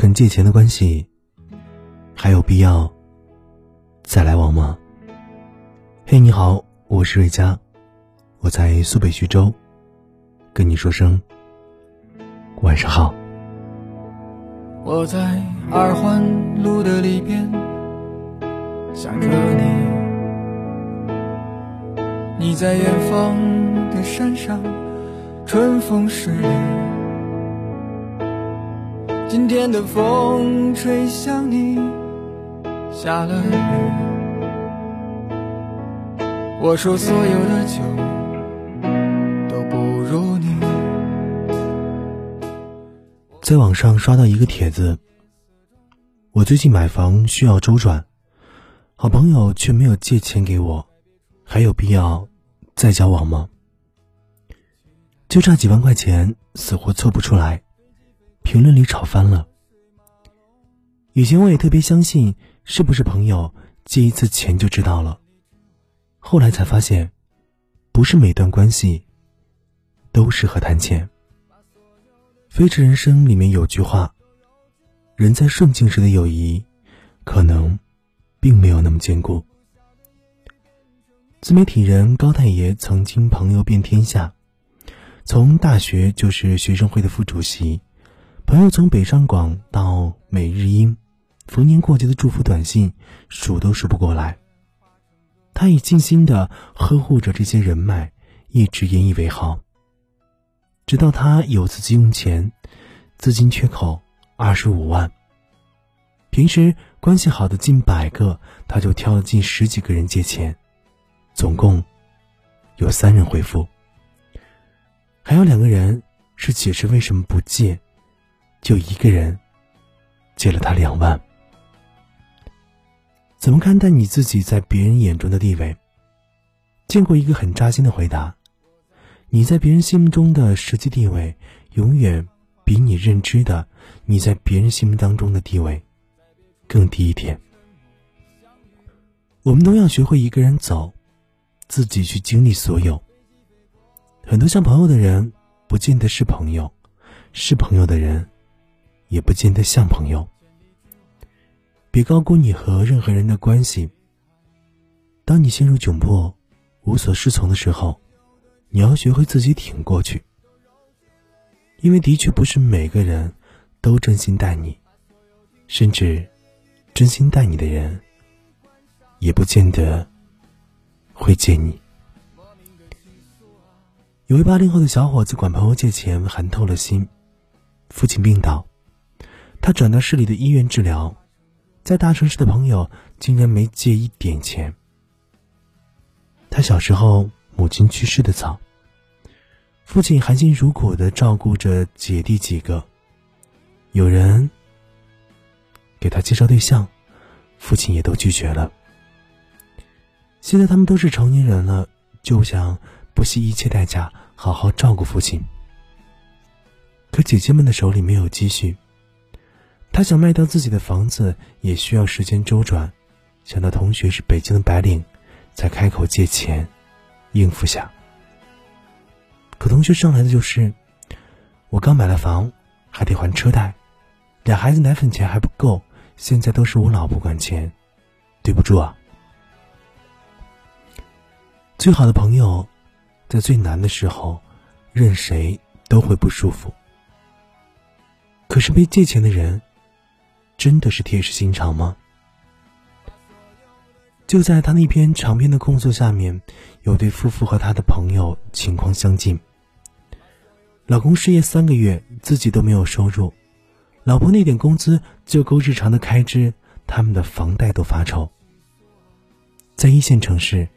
肯借钱的关系，还有必要再来往吗？嘿，你好，我是瑞佳，我在苏北徐州，跟你说声晚上好。我在二环路的里边想着你，你在远方的山上，春风十里。今天的风吹向你，下了雨。我说所有的酒都不如你。在网上刷到一个帖子，我最近买房需要周转，好朋友却没有借钱给我，还有必要再交往吗？就差几万块钱，死活凑不出来。评论里吵翻了。以前我也特别相信，是不是朋友借一次钱就知道了。后来才发现，不是每段关系都适合谈钱。《飞驰人生》里面有句话：“人在顺境时的友谊，可能并没有那么坚固。”自媒体人高太爷曾经朋友遍天下，从大学就是学生会的副主席。朋友从北上广到美日英，逢年过节的祝福短信数都数不过来。他以尽心的呵护着这些人脉，一直引以为豪。直到他有次急用钱，资金缺口二十五万。平时关系好的近百个，他就挑了近十几个人借钱，总共有三人回复，还有两个人是解释为什么不借。就一个人借了他两万，怎么看待你自己在别人眼中的地位？见过一个很扎心的回答：你在别人心目中的实际地位，永远比你认知的你在别人心目当中的地位更低一点。我们都要学会一个人走，自己去经历所有。很多像朋友的人，不见得是朋友；是朋友的人。也不见得像朋友。别高估你和任何人的关系。当你陷入窘迫、无所适从的时候，你要学会自己挺过去。因为的确不是每个人都真心待你，甚至真心待你的人，也不见得会借你。有位八零后的小伙子管朋友借钱，寒透了心。父亲病倒。他转到市里的医院治疗，在大城市的朋友竟然没借一点钱。他小时候母亲去世的早，父亲含辛茹苦的照顾着姐弟几个，有人给他介绍对象，父亲也都拒绝了。现在他们都是成年人了，就想不惜一切代价好好照顾父亲。可姐姐们的手里没有积蓄。他想卖掉自己的房子，也需要时间周转。想到同学是北京的白领，才开口借钱，应付下。可同学上来的就是：我刚买了房，还得还车贷，俩孩子奶粉钱还不够，现在都是我老婆管钱，对不住啊。最好的朋友，在最难的时候，任谁都会不舒服。可是被借钱的人。真的是铁石心肠吗？就在他那篇长篇的控诉下面，有对夫妇和他的朋友情况相近。老公失业三个月，自己都没有收入，老婆那点工资就够日常的开支，他们的房贷都发愁。在一线城市，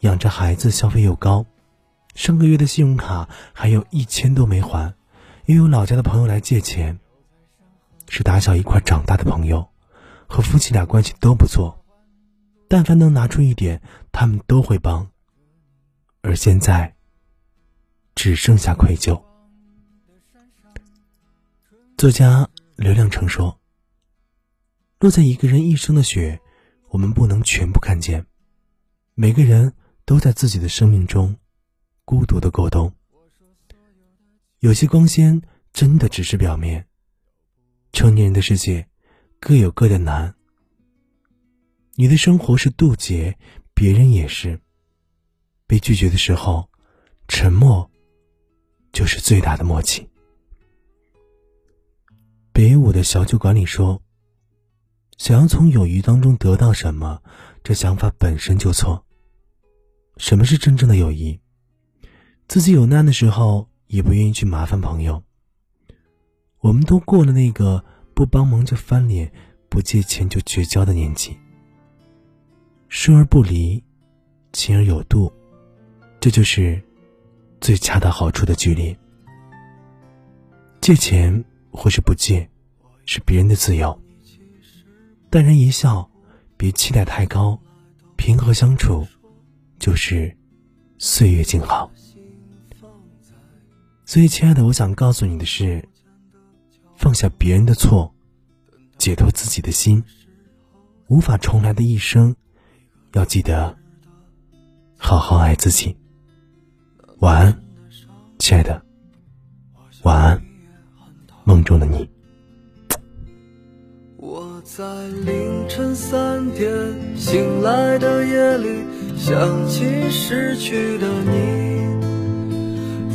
养着孩子消费又高，上个月的信用卡还有一千多没还，又有老家的朋友来借钱。是打小一块长大的朋友，和夫妻俩关系都不错，但凡能拿出一点，他们都会帮。而现在，只剩下愧疚。作家刘亮程说：“落在一个人一生的雪，我们不能全部看见。每个人都在自己的生命中孤独的过冬。有些光鲜真的只是表面。”成年人的世界，各有各的难。你的生活是渡劫，别人也是。被拒绝的时候，沉默就是最大的默契。北舞的小酒馆里说：“想要从友谊当中得到什么，这想法本身就错。什么是真正的友谊？自己有难的时候，也不愿意去麻烦朋友。我们都过了那个不帮忙就翻脸，不借钱就绝交的年纪。疏而不离，亲而有度，这就是最恰到好处的距离。借钱或是不借。”是别人的自由，淡然一笑，别期待太高，平和相处，就是岁月静好。所以，亲爱的，我想告诉你的是，放下别人的错，解脱自己的心，无法重来的一生，要记得好好爱自己。晚安，亲爱的，晚安，梦中的你。我在凌晨三点醒来的夜里，想起失去的你。